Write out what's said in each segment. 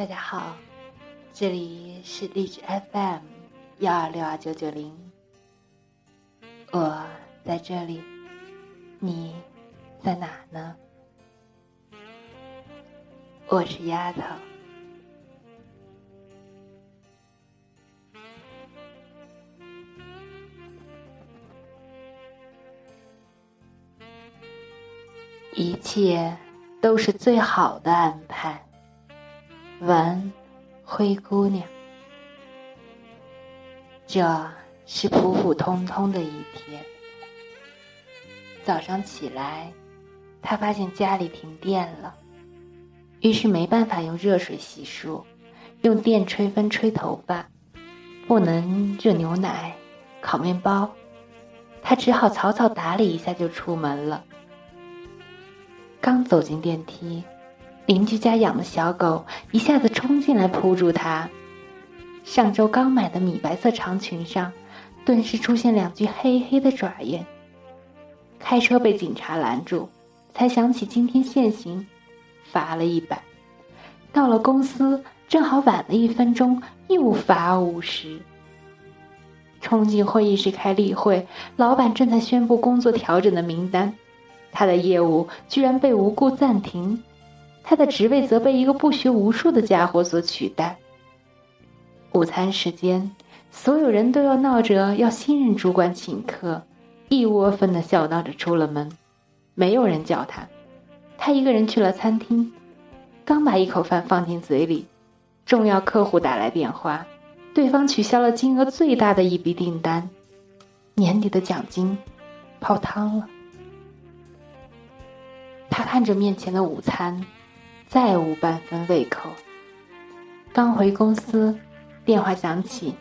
大家好，这里是荔枝 FM 幺二六二九九零，我在这里，你在哪呢？我是丫头。一切都是最好的安排。晚，灰姑娘。这是普普通通的一天。早上起来，她发现家里停电了，于是没办法用热水洗漱，用电吹风吹头发，不能热牛奶、烤面包，她只好草草打理一下就出门了。刚走进电梯，邻居家养的小狗一下子冲进来扑住它。上周刚买的米白色长裙上，顿时出现两具黑黑的爪印。开车被警察拦住，才想起今天限行，罚了一百。到了公司，正好晚了一分钟，又罚五十。冲进会议室开例会，老板正在宣布工作调整的名单。他的业务居然被无故暂停，他的职位则被一个不学无术的家伙所取代。午餐时间，所有人都要闹着要新任主管请客，一窝蜂的笑闹着出了门，没有人叫他，他一个人去了餐厅，刚把一口饭放进嘴里，重要客户打来电话，对方取消了金额最大的一笔订单，年底的奖金泡汤了。他看着面前的午餐，再无半分胃口。刚回公司，电话响起，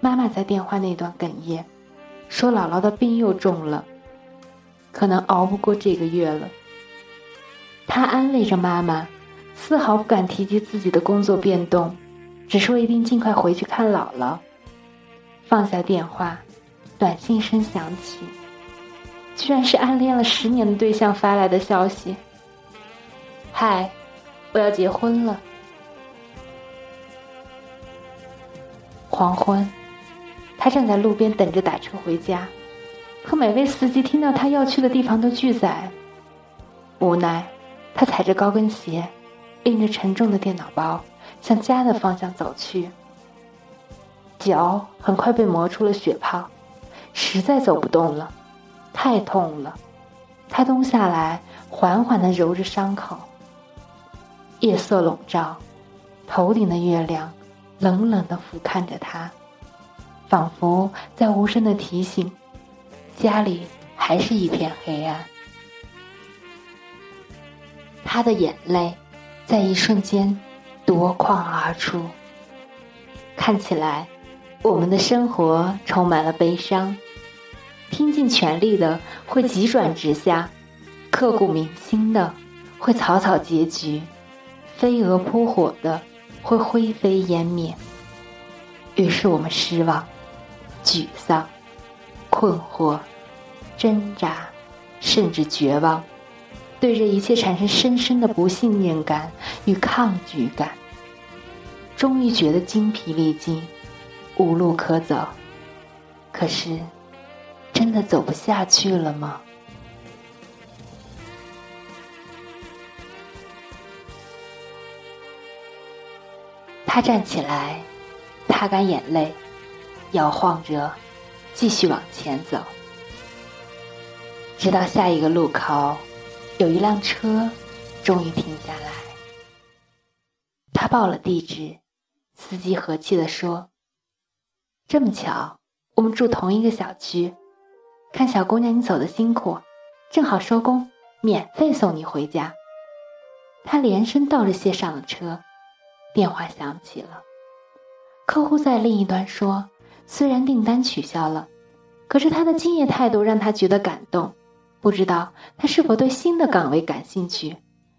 妈妈在电话那端哽咽，说姥姥的病又重了，可能熬不过这个月了。他安慰着妈妈，丝毫不敢提及自己的工作变动，只说一定尽快回去看姥姥。放下电话，短信声响起。居然是暗恋了十年的对象发来的消息。嗨，我要结婚了。黄昏，他站在路边等着打车回家，可每位司机听到他要去的地方都拒载。无奈，他踩着高跟鞋，拎着沉重的电脑包，向家的方向走去。脚很快被磨出了血泡，实在走不动了。太痛了，他蹲下来，缓缓的揉着伤口。夜色笼罩，头顶的月亮冷冷的俯瞰着他，仿佛在无声的提醒：家里还是一片黑暗。他的眼泪在一瞬间夺眶而出。看起来，我们的生活充满了悲伤。拼尽全力的会急转直下，刻骨铭心的会草草结局，飞蛾扑火的会灰飞烟灭。于是我们失望、沮丧、困惑、挣扎，甚至绝望，对这一切产生深深的不信任感与抗拒感。终于觉得精疲力尽，无路可走。可是。真的走不下去了吗？他站起来，擦干眼泪，摇晃着，继续往前走。直到下一个路口，有一辆车终于停下来。他报了地址，司机和气的说：“这么巧，我们住同一个小区。”看小姑娘，你走的辛苦，正好收工，免费送你回家。他连声道着谢，上了车。电话响起了，客户在另一端说：“虽然订单取消了，可是他的敬业态度让他觉得感动。不知道他是否对新的岗位感兴趣？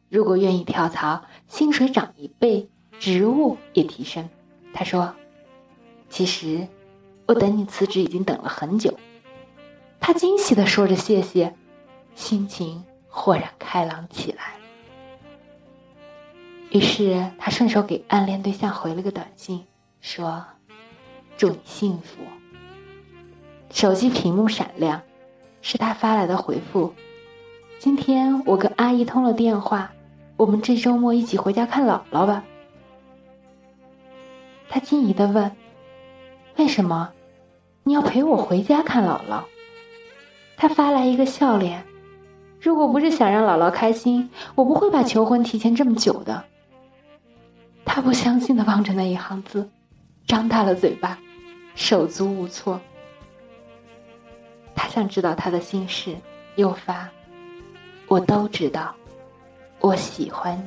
如果愿意跳槽，薪水涨一倍，职务也提升。”他说：“其实，我等你辞职已经等了很久。”他惊喜的说着谢谢，心情豁然开朗起来。于是他顺手给暗恋对象回了个短信，说：“祝你幸福。”手机屏幕闪亮，是他发来的回复：“今天我跟阿姨通了电话，我们这周末一起回家看姥姥吧。”他惊疑的问：“为什么？你要陪我回家看姥姥？”他发来一个笑脸：“如果不是想让姥姥开心，我不会把求婚提前这么久的。”他不相信的望着那一行字，张大了嘴巴，手足无措。他想知道他的心事，又发：“我都知道，我喜欢你。”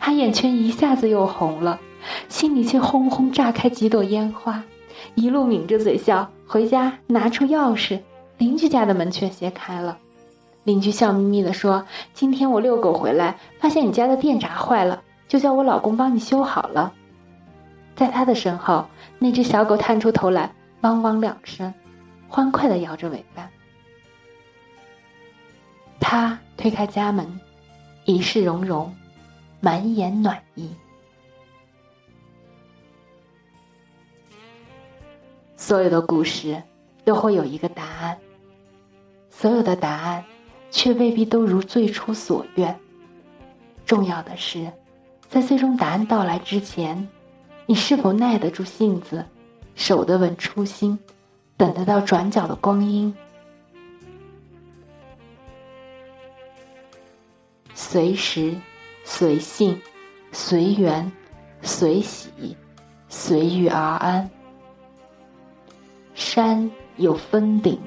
他眼圈一下子又红了，心里却轰轰炸开几朵烟花，一路抿着嘴笑。回家拿出钥匙，邻居家的门却斜开了。邻居笑眯眯地说：“今天我遛狗回来，发现你家的电闸坏了，就叫我老公帮你修好了。”在他的身后，那只小狗探出头来，汪汪两声。欢快的摇着尾巴，他推开家门，一世融融，满眼暖意。所有的故事都会有一个答案，所有的答案却未必都如最初所愿。重要的是，在最终答案到来之前，你是否耐得住性子，守得稳初心。等得到转角的光阴，随时、随性、随缘、随喜、随遇而安。山有峰顶，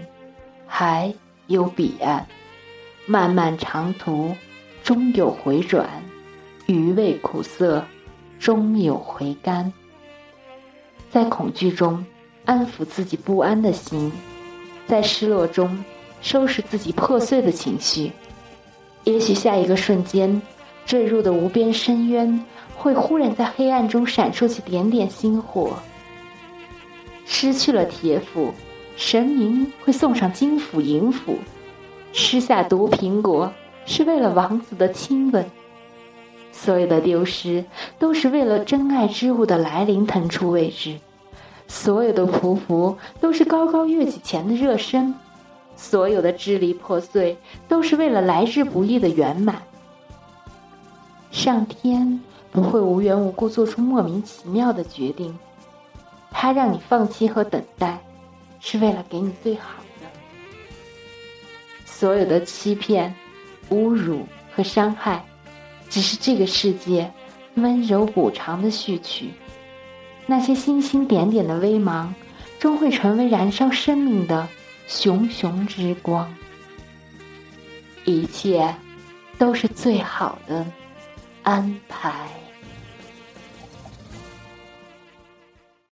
海有彼岸，漫漫长途终有回转，余味苦涩终有回甘。在恐惧中。安抚自己不安的心，在失落中收拾自己破碎的情绪。也许下一个瞬间，坠入的无边深渊会忽然在黑暗中闪烁起点点星火。失去了铁斧，神明会送上金斧银斧。吃下毒苹果是为了王子的亲吻。所有的丢失都是为了真爱之物的来临腾出位置。所有的匍匐都是高高跃起前的热身，所有的支离破碎都是为了来之不易的圆满。上天不会无缘无故做出莫名其妙的决定，他让你放弃和等待，是为了给你最好的。所有的欺骗、侮辱和伤害，只是这个世界温柔补偿的序曲。那些星星点点的微芒，终会成为燃烧生命的熊熊之光。一切，都是最好的安排。